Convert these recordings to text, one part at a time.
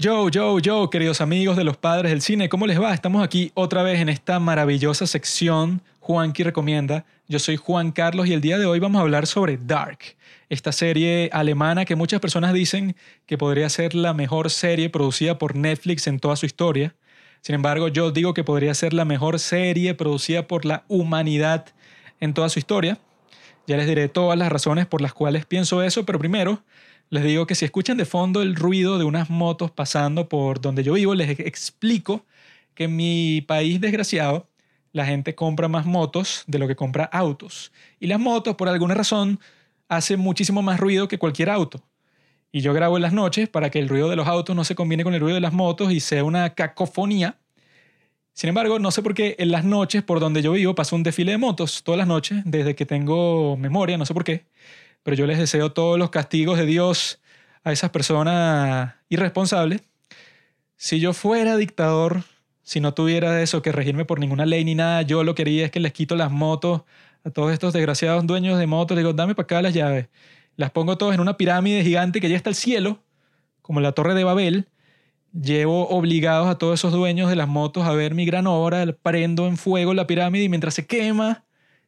Yo, yo, yo, queridos amigos de los padres del cine, ¿cómo les va? Estamos aquí otra vez en esta maravillosa sección Juanqui Recomienda. Yo soy Juan Carlos y el día de hoy vamos a hablar sobre Dark, esta serie alemana que muchas personas dicen que podría ser la mejor serie producida por Netflix en toda su historia. Sin embargo, yo digo que podría ser la mejor serie producida por la humanidad en toda su historia. Ya les diré todas las razones por las cuales pienso eso, pero primero les digo que si escuchan de fondo el ruido de unas motos pasando por donde yo vivo, les explico que en mi país desgraciado la gente compra más motos de lo que compra autos. Y las motos, por alguna razón, hacen muchísimo más ruido que cualquier auto. Y yo grabo en las noches para que el ruido de los autos no se combine con el ruido de las motos y sea una cacofonía. Sin embargo, no sé por qué en las noches por donde yo vivo pasa un desfile de motos todas las noches, desde que tengo memoria, no sé por qué pero yo les deseo todos los castigos de Dios a esas personas irresponsables. Si yo fuera dictador, si no tuviera eso que regirme por ninguna ley ni nada, yo lo que quería es que les quito las motos a todos estos desgraciados dueños de motos, les digo, dame para acá las llaves. Las pongo todas en una pirámide gigante que ya está al cielo, como la torre de Babel. Llevo obligados a todos esos dueños de las motos a ver mi gran obra, prendo en fuego la pirámide y mientras se quema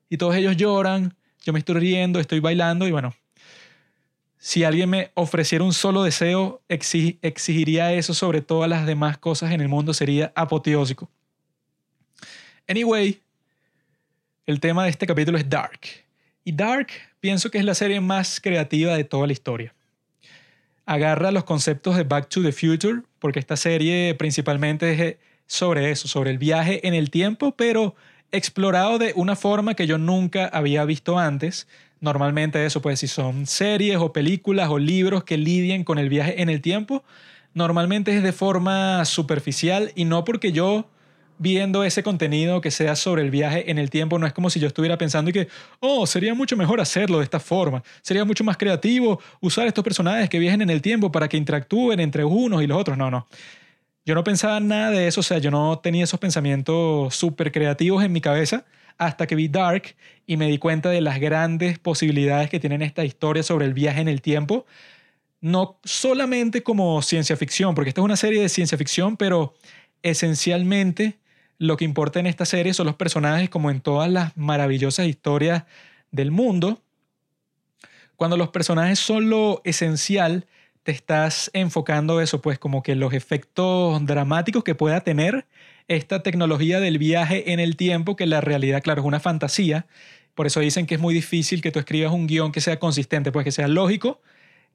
y todos ellos lloran, yo me estoy riendo, estoy bailando y bueno, si alguien me ofreciera un solo deseo, exigiría eso sobre todas las demás cosas en el mundo, sería apoteósico. Anyway, el tema de este capítulo es Dark. Y Dark pienso que es la serie más creativa de toda la historia. Agarra los conceptos de Back to the Future, porque esta serie principalmente es sobre eso, sobre el viaje en el tiempo, pero explorado de una forma que yo nunca había visto antes. Normalmente eso, pues si son series o películas o libros que lidien con el viaje en el tiempo, normalmente es de forma superficial y no porque yo viendo ese contenido que sea sobre el viaje en el tiempo, no es como si yo estuviera pensando y que, oh, sería mucho mejor hacerlo de esta forma, sería mucho más creativo usar estos personajes que viajen en el tiempo para que interactúen entre unos y los otros, no, no. Yo no pensaba nada de eso, o sea, yo no tenía esos pensamientos súper creativos en mi cabeza hasta que vi Dark y me di cuenta de las grandes posibilidades que tienen esta historia sobre el viaje en el tiempo. No solamente como ciencia ficción, porque esta es una serie de ciencia ficción, pero esencialmente lo que importa en esta serie son los personajes como en todas las maravillosas historias del mundo. Cuando los personajes son lo esencial, te estás enfocando eso, pues como que los efectos dramáticos que pueda tener esta tecnología del viaje en el tiempo, que la realidad, claro, es una fantasía. Por eso dicen que es muy difícil que tú escribas un guion que sea consistente, pues que sea lógico,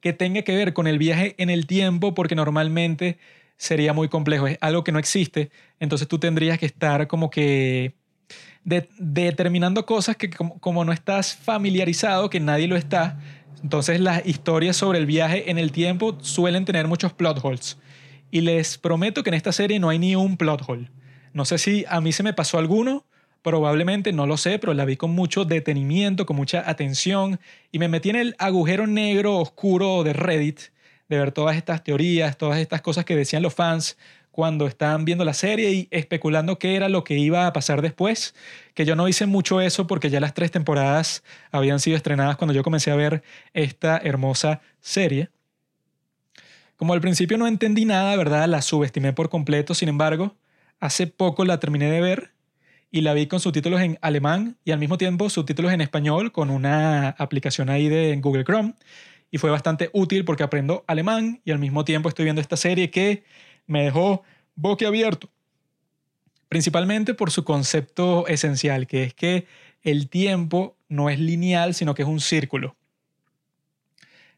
que tenga que ver con el viaje en el tiempo, porque normalmente sería muy complejo, es algo que no existe. Entonces tú tendrías que estar como que determinando cosas que como, como no estás familiarizado, que nadie lo está, entonces las historias sobre el viaje en el tiempo suelen tener muchos plot holes. Y les prometo que en esta serie no hay ni un plot hole. No sé si a mí se me pasó alguno, probablemente no lo sé, pero la vi con mucho detenimiento, con mucha atención y me metí en el agujero negro oscuro de Reddit de ver todas estas teorías, todas estas cosas que decían los fans cuando estaban viendo la serie y especulando qué era lo que iba a pasar después, que yo no hice mucho eso porque ya las tres temporadas habían sido estrenadas cuando yo comencé a ver esta hermosa serie. Como al principio no entendí nada, ¿verdad? La subestimé por completo, sin embargo, hace poco la terminé de ver y la vi con subtítulos en alemán y al mismo tiempo subtítulos en español con una aplicación ahí de Google Chrome y fue bastante útil porque aprendo alemán y al mismo tiempo estoy viendo esta serie que me dejó boquiabierto. Principalmente por su concepto esencial, que es que el tiempo no es lineal, sino que es un círculo.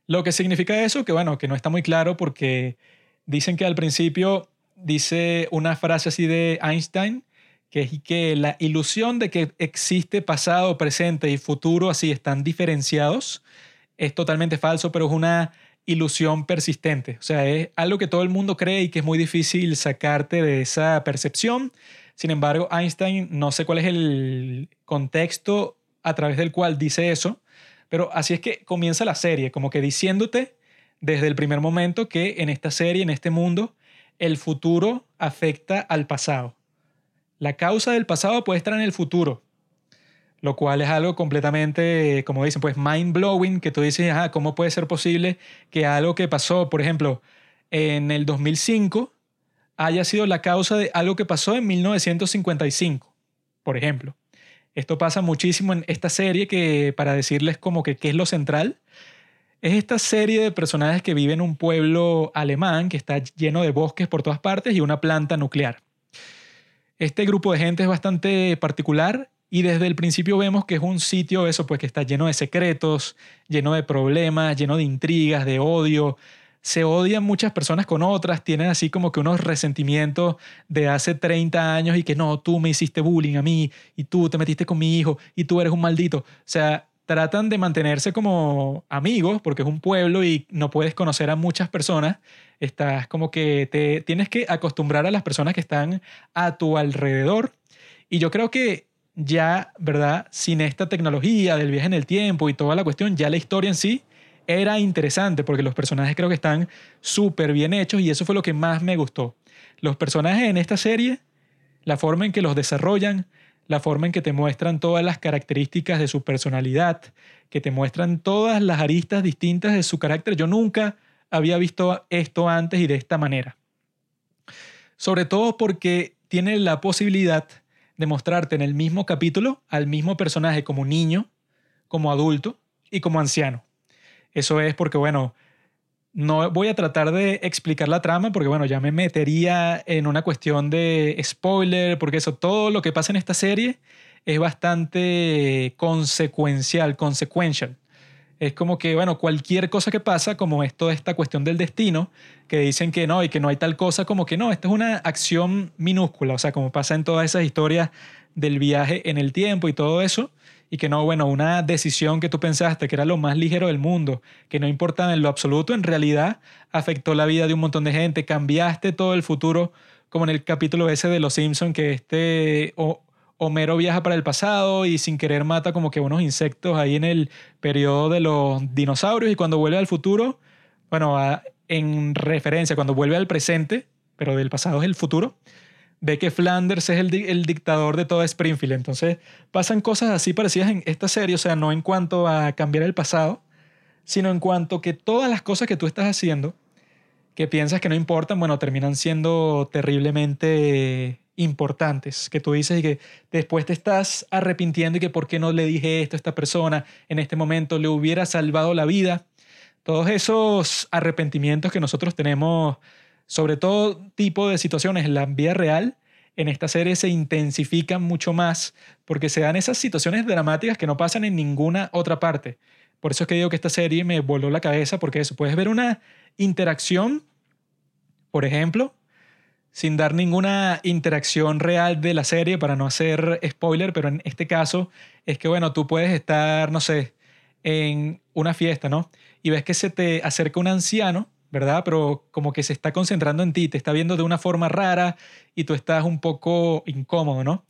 Lo que significa eso, que bueno, que no está muy claro porque dicen que al principio dice una frase así de Einstein, que es que la ilusión de que existe pasado, presente y futuro así están diferenciados es totalmente falso, pero es una ilusión persistente. O sea, es algo que todo el mundo cree y que es muy difícil sacarte de esa percepción. Sin embargo, Einstein, no sé cuál es el contexto a través del cual dice eso, pero así es que comienza la serie, como que diciéndote desde el primer momento que en esta serie, en este mundo, el futuro afecta al pasado. La causa del pasado puede estar en el futuro, lo cual es algo completamente, como dicen, pues mind blowing, que tú dices, ¿cómo puede ser posible que algo que pasó, por ejemplo, en el 2005 haya sido la causa de algo que pasó en 1955, por ejemplo. Esto pasa muchísimo en esta serie que, para decirles como que qué es lo central, es esta serie de personajes que viven en un pueblo alemán que está lleno de bosques por todas partes y una planta nuclear. Este grupo de gente es bastante particular y desde el principio vemos que es un sitio eso pues que está lleno de secretos, lleno de problemas, lleno de intrigas, de odio, se odian muchas personas con otras, tienen así como que unos resentimientos de hace 30 años y que no, tú me hiciste bullying a mí y tú te metiste con mi hijo y tú eres un maldito. O sea, tratan de mantenerse como amigos porque es un pueblo y no puedes conocer a muchas personas. Estás como que te tienes que acostumbrar a las personas que están a tu alrededor. Y yo creo que ya, ¿verdad? Sin esta tecnología del viaje en el tiempo y toda la cuestión, ya la historia en sí era interesante porque los personajes creo que están súper bien hechos y eso fue lo que más me gustó. Los personajes en esta serie, la forma en que los desarrollan, la forma en que te muestran todas las características de su personalidad, que te muestran todas las aristas distintas de su carácter. Yo nunca había visto esto antes y de esta manera. Sobre todo porque tiene la posibilidad de mostrarte en el mismo capítulo al mismo personaje como niño, como adulto y como anciano. Eso es porque, bueno, no voy a tratar de explicar la trama porque, bueno, ya me metería en una cuestión de spoiler, porque eso, todo lo que pasa en esta serie es bastante consecuencial, consequential. Es como que, bueno, cualquier cosa que pasa, como es toda esta cuestión del destino, que dicen que no y que no hay tal cosa, como que no, esta es una acción minúscula, o sea, como pasa en todas esas historias del viaje en el tiempo y todo eso, y que no, bueno, una decisión que tú pensaste que era lo más ligero del mundo, que no importaba en lo absoluto, en realidad afectó la vida de un montón de gente, cambiaste todo el futuro, como en el capítulo ese de Los Simpson que este Homero viaja para el pasado y sin querer mata como que unos insectos ahí en el periodo de los dinosaurios y cuando vuelve al futuro, bueno, en referencia, cuando vuelve al presente, pero del pasado es el futuro, ve que Flanders es el, dictador de toda Springfield. Entonces pasan cosas así parecidas en esta serie, o sea, no en cuanto a cambiar el pasado, sino en cuanto que todas las cosas que tú estás haciendo, que piensas que no importan, bueno, terminan siendo terriblemente importantes, que tú dices y que después te estás arrepintiendo y que por qué no le dije esto a esta persona en este momento, le hubiera salvado la vida. Todos esos arrepentimientos que nosotros tenemos sobre todo tipo de situaciones en la vida real, en esta serie se intensifican mucho más porque se dan esas situaciones dramáticas que no pasan en ninguna otra parte. Por eso es que digo que esta serie me voló la cabeza porque eso, puedes ver una interacción, por ejemplo, sin dar ninguna interacción real de la serie para no hacer spoiler, pero en este caso es que, bueno, tú puedes estar, no sé, en una fiesta, ¿no? Y ves que se te acerca un anciano ¿verdad? Pero como que se está concentrando en ti, te está viendo de una forma rara y tú estás un poco incómodo, ¿no?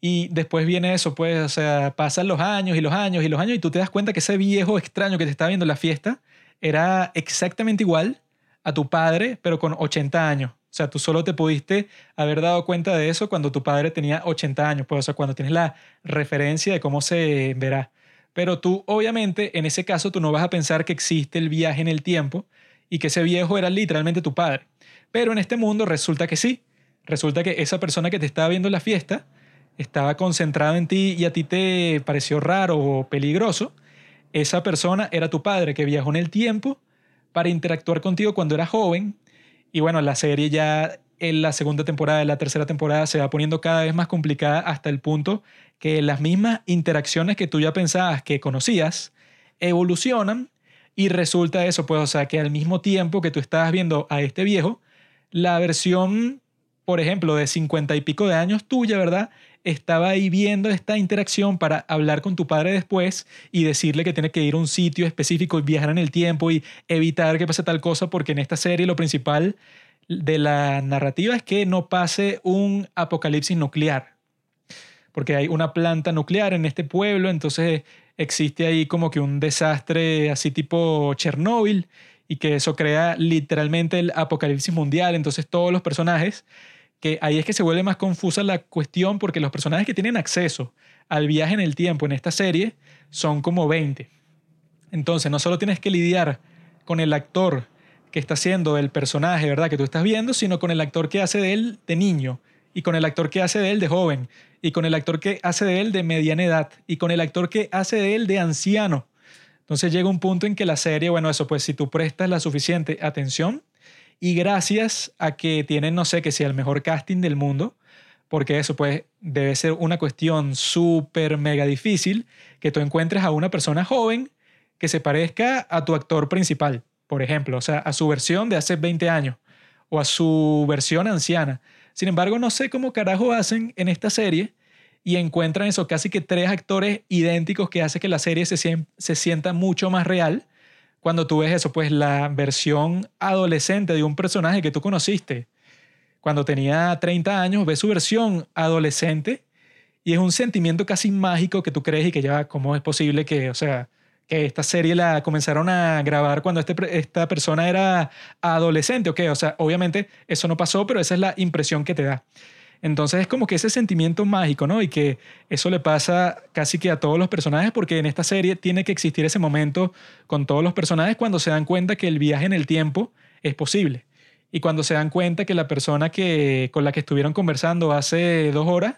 Y después viene eso, pues, o sea, pasan los años y los años y los años y tú te das cuenta que ese viejo extraño que te está viendo en la fiesta era exactamente igual a tu padre, pero con 80 años. O sea, tú solo te pudiste haber dado cuenta de eso cuando tu padre tenía 80 años, pues, o sea, cuando tienes la referencia de cómo se verá. Pero tú, obviamente, en ese caso, tú no vas a pensar que existe el viaje en el tiempo, y que ese viejo era literalmente tu padre. Pero en este mundo resulta que sí. Resulta que esa persona que te estaba viendo en la fiesta estaba concentrada en ti y a ti te pareció raro o peligroso. Esa persona era tu padre que viajó en el tiempo para interactuar contigo cuando era joven. Y bueno, la serie ya en la segunda temporada, en la tercera temporada se va poniendo cada vez más complicada hasta el punto que las mismas interacciones que tú ya pensabas que conocías evolucionan y resulta eso, pues, o sea, que al mismo tiempo que tú estabas viendo a este viejo, la versión, por ejemplo, de cincuenta y pico de años tuya, ¿verdad? Estaba ahí viendo esta interacción para hablar con tu padre después y decirle que tiene que ir a un sitio específico y viajar en el tiempo y evitar que pase tal cosa, porque en esta serie lo principal de la narrativa es que no pase un apocalipsis nuclear, porque hay una planta nuclear en este pueblo, entonces existe ahí como que un desastre así tipo Chernóbil y que eso crea literalmente el apocalipsis mundial. Entonces todos los personajes, que ahí es que se vuelve más confusa la cuestión porque los personajes que tienen acceso al viaje en el tiempo en esta serie son como 20. Entonces no solo tienes que lidiar con el actor que está haciendo el personaje, ¿verdad? Que tú estás viendo, sino con el actor que hace de él de niño, y con el actor que hace de él de joven, y con el actor que hace de él de mediana edad, y con el actor que hace de él de anciano. Entonces llega un punto en que la serie, bueno, eso pues si tú prestas la suficiente atención, y gracias a que tienen, no sé, que sea el mejor casting del mundo, porque eso pues debe ser una cuestión súper mega difícil que tú encuentres a una persona joven que se parezca a tu actor principal, por ejemplo, o sea, a su versión de hace 20 años o a su versión anciana. Sin embargo, no sé cómo carajo hacen en esta serie y encuentran eso, casi que tres actores idénticos que hace que la serie se, se sienta mucho más real cuando tú ves eso, pues la versión adolescente de un personaje que tú conociste cuando tenía 30 años, ves su versión adolescente y es un sentimiento casi mágico que tú crees y que ya, ¿cómo es posible que, o sea, que esta serie la comenzaron a grabar cuando este, esta persona era adolescente? Ok, o sea, obviamente eso no pasó, pero esa es la impresión que te da. Entonces es como que ese sentimiento mágico, ¿no? Y que eso le pasa casi que a todos los personajes, porque en esta serie tiene que existir ese momento con todos los personajes cuando se dan cuenta que el viaje en el tiempo es posible. Y cuando se dan cuenta que la persona que, con la que estuvieron conversando hace dos horas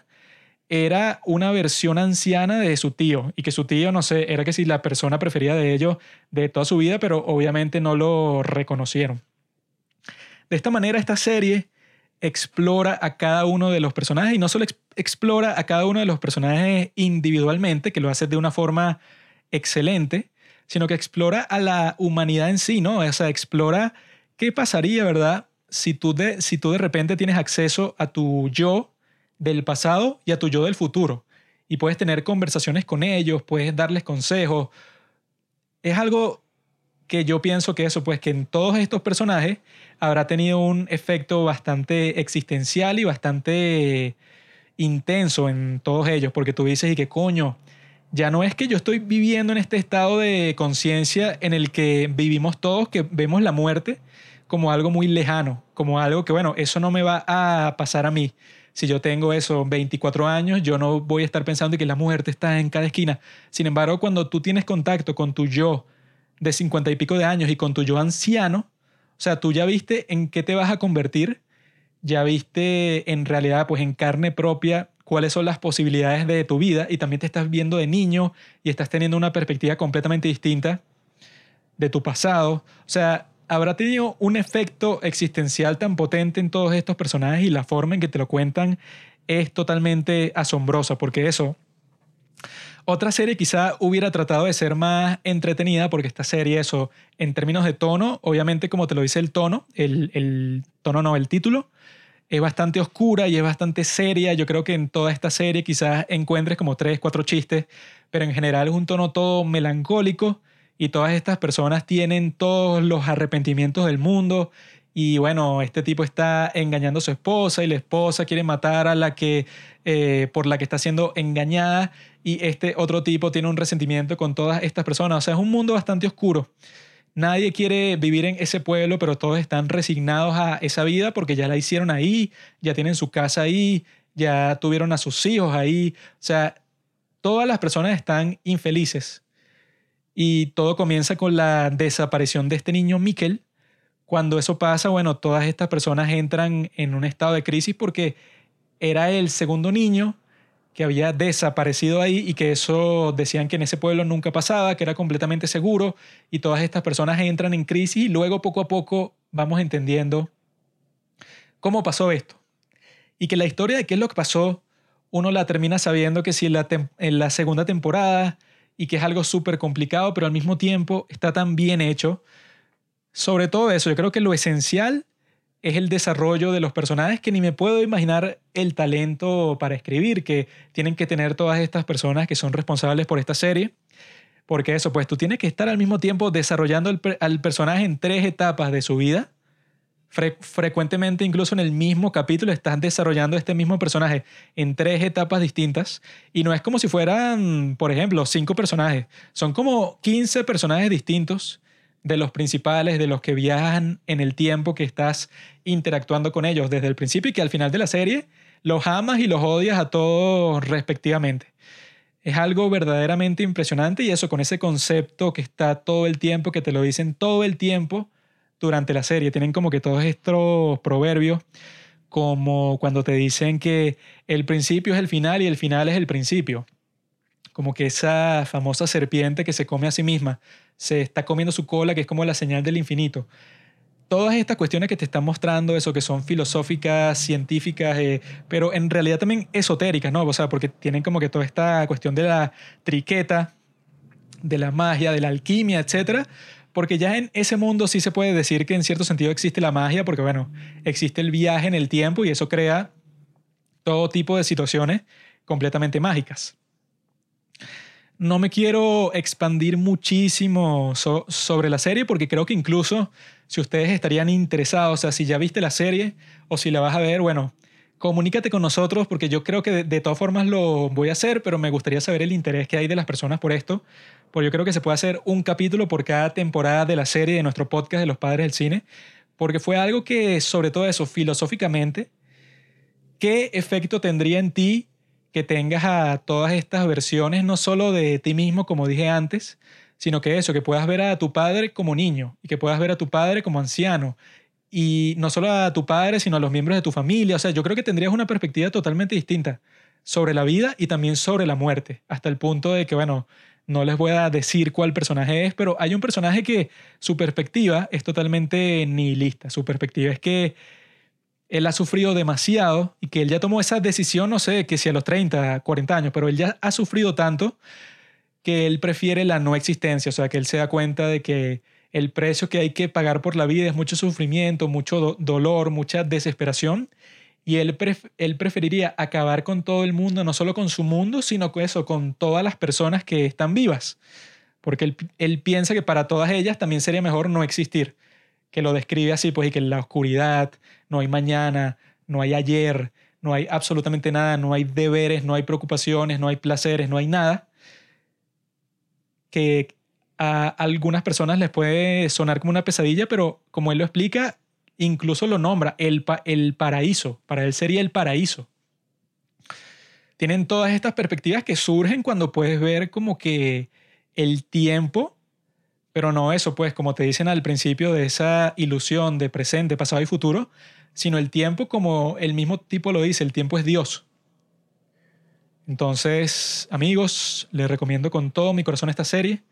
era una versión anciana de su tío y que su tío, no sé, era que si la persona preferida de ellos de toda su vida, pero obviamente no lo reconocieron. De esta manera, esta serie explora a cada uno de los personajes y no solo explora a cada uno de los personajes individualmente, que lo hace de una forma excelente, sino que explora a la humanidad en sí, ¿no? O sea, explora qué pasaría, ¿verdad? Si tú de, si tú de repente tienes acceso a tu yo del pasado y a tu yo del futuro y puedes tener conversaciones con ellos, puedes darles consejos. Es algo que yo pienso que eso, pues que en todos estos personajes habrá tenido un efecto bastante existencial y bastante intenso en todos ellos, porque tú dices, y qué coño, ya no es que yo estoy viviendo en este estado de conciencia en el que vivimos todos, que vemos la muerte como algo muy lejano, como algo que, bueno, eso no me va a pasar a mí. Si yo tengo eso, 24 años, yo no voy a estar pensando que la muerte está en cada esquina. Sin embargo, cuando tú tienes contacto con tu yo de cincuenta y pico de años y con tu yo anciano, o sea, tú ya viste en qué te vas a convertir, ya viste en realidad, pues en carne propia, cuáles son las posibilidades de tu vida y también te estás viendo de niño y estás teniendo una perspectiva completamente distinta de tu pasado. O sea, habrá tenido un efecto existencial tan potente en todos estos personajes y la forma en que te lo cuentan es totalmente asombrosa, porque eso, otra serie quizá hubiera tratado de ser más entretenida porque esta serie, eso, en términos de tono, obviamente como te lo dice el tono, el, tono no, el título, es bastante oscura y es bastante seria. Yo creo que en toda esta serie quizás encuentres como tres, cuatro chistes, pero en general es un tono todo melancólico y todas estas personas tienen todos los arrepentimientos del mundo y bueno, este tipo está engañando a su esposa y la esposa quiere matar a la que eh, por la que está siendo engañada y este otro tipo tiene un resentimiento con todas estas personas. O sea, es un mundo bastante oscuro. Nadie quiere vivir en ese pueblo, pero todos están resignados a esa vida porque ya la hicieron ahí, ya tienen su casa ahí, ya tuvieron a sus hijos ahí. O sea, todas las personas están infelices. Y todo comienza con la desaparición de este niño Mikkel, cuando eso pasa, bueno, todas estas personas entran en un estado de crisis porque era el segundo niño que había desaparecido ahí y que eso decían que en ese pueblo nunca pasaba, que era completamente seguro y todas estas personas entran en crisis y luego poco a poco vamos entendiendo cómo pasó esto. Y que la historia de qué es lo que pasó, uno la termina sabiendo que si en la, segunda temporada y que es algo súper complicado, pero al mismo tiempo está tan bien hecho sobre todo eso, yo creo que lo esencial es el desarrollo de los personajes que ni me puedo imaginar el talento para escribir que tienen que tener todas estas personas que son responsables por esta serie. Porque eso, pues tú tienes que estar al mismo tiempo desarrollando al personaje en tres etapas de su vida. frecuentemente, incluso en el mismo capítulo, estás desarrollando este mismo personaje en tres etapas distintas. Y no es como si fueran, por ejemplo, cinco personajes. Son como 15 personajes distintos de los principales, de los que viajan en el tiempo que estás interactuando con ellos desde el principio y que al final de la serie los amas y los odias a todos respectivamente. Es algo verdaderamente impresionante y eso con ese concepto que está todo el tiempo, que te lo dicen todo el tiempo, durante la serie. Tienen como que todos estos proverbios, como cuando te dicen que el principio es el final y el final es el principio. Como que esa famosa serpiente que se come a sí misma, se está comiendo su cola, que es como la señal del infinito todas estas cuestiones que te están mostrando, eso que son filosóficas, científicas, eh, pero en realidad también esotéricas, ¿no? O sea, porque tienen como que toda esta cuestión de la triqueta, de la magia, de la alquimia, etcétera. Porque ya en ese mundo sí se puede decir que en cierto sentido existe la magia, porque bueno, existe el viaje en el tiempo y eso crea todo tipo de situaciones completamente mágicas no me quiero expandir muchísimo sobre la serie porque creo que incluso si ustedes estarían interesados, o sea, si ya viste la serie o si la vas a ver, bueno, comunícate con nosotros porque yo creo que de, todas formas lo voy a hacer, pero me gustaría saber el interés que hay de las personas por esto, porque yo creo que se puede hacer un capítulo por cada temporada de la serie de nuestro podcast de los padres del cine, porque fue algo que, sobre todo eso, filosóficamente, ¿qué efecto tendría en ti que tengas a todas estas versiones, no solo de ti mismo, como dije antes, sino que eso, que puedas ver a tu padre como niño y que puedas ver a tu padre como anciano. Y no solo a tu padre, sino a los miembros de tu familia. O sea, yo creo que tendrías una perspectiva totalmente distinta sobre la vida y también sobre la muerte, hasta el punto de que, bueno, no les voy a decir cuál personaje es, pero hay un personaje que su perspectiva es totalmente nihilista. Su perspectiva es que él ha sufrido demasiado y que él ya tomó esa decisión, no sé, que si a los 30, 40 años, pero él ya ha sufrido tanto que él prefiere la no existencia, o sea, que él se da cuenta de que el precio que hay que pagar por la vida es mucho sufrimiento, mucho dolor, mucha desesperación, y él, él preferiría acabar con todo el mundo, no solo con su mundo, sino con eso, con todas las personas que están vivas, porque él, él piensa que para todas ellas también sería mejor no existir que lo describe así, pues, y que en la oscuridad no hay mañana, no hay ayer, no hay absolutamente nada, no hay deberes, no hay preocupaciones, no hay placeres, no hay nada, que a algunas personas les puede sonar como una pesadilla, pero como él lo explica, incluso lo nombra el, el paraíso, para él sería el paraíso. Tienen todas estas perspectivas que surgen cuando puedes ver como que el tiempo pero no eso, pues, como te dicen al principio de esa ilusión de presente, pasado y futuro, sino el tiempo como el mismo tipo lo dice, el tiempo es Dios. Entonces, amigos, les recomiendo con todo mi corazón esta serie.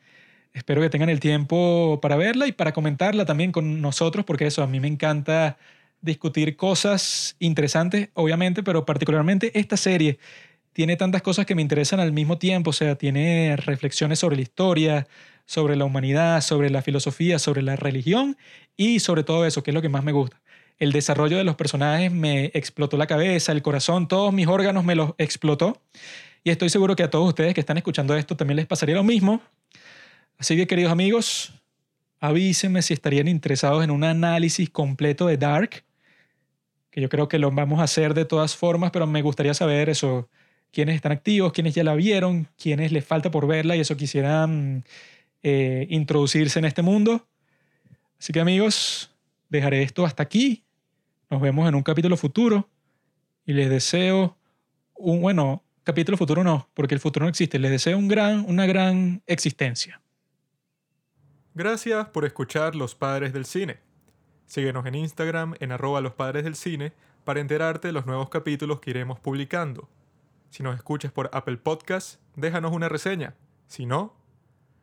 Espero que tengan el tiempo para verla y para comentarla también con nosotros, porque eso, a mí me encanta discutir cosas interesantes, obviamente, pero particularmente esta serie tiene tantas cosas que me interesan al mismo tiempo, o sea, tiene reflexiones sobre la historia, sobre la humanidad, sobre la filosofía, sobre la religión y sobre todo eso, que es lo que más me gusta. El desarrollo de los personajes me explotó la cabeza, el corazón, todos mis órganos me los explotó. Y estoy seguro que a todos ustedes que están escuchando esto también les pasaría lo mismo. Así que, queridos amigos, avísenme si estarían interesados en un análisis completo de Dark, que yo creo que lo vamos a hacer de todas formas, pero me gustaría saber eso, quiénes están activos, quiénes ya la vieron, quiénes les falta por verla y eso quisieran eh, introducirse en este mundo. Así que amigos, dejaré esto hasta aquí. Nos vemos en un capítulo futuro y les deseo un, bueno, capítulo futuro no, porque el futuro no existe. Les deseo un gran, una gran existencia. Gracias por escuchar Los Padres del Cine. Síguenos en Instagram en arroba los padres del cine para enterarte de los nuevos capítulos que iremos publicando. Si nos escuchas por Apple Podcast, déjanos una reseña. Si no,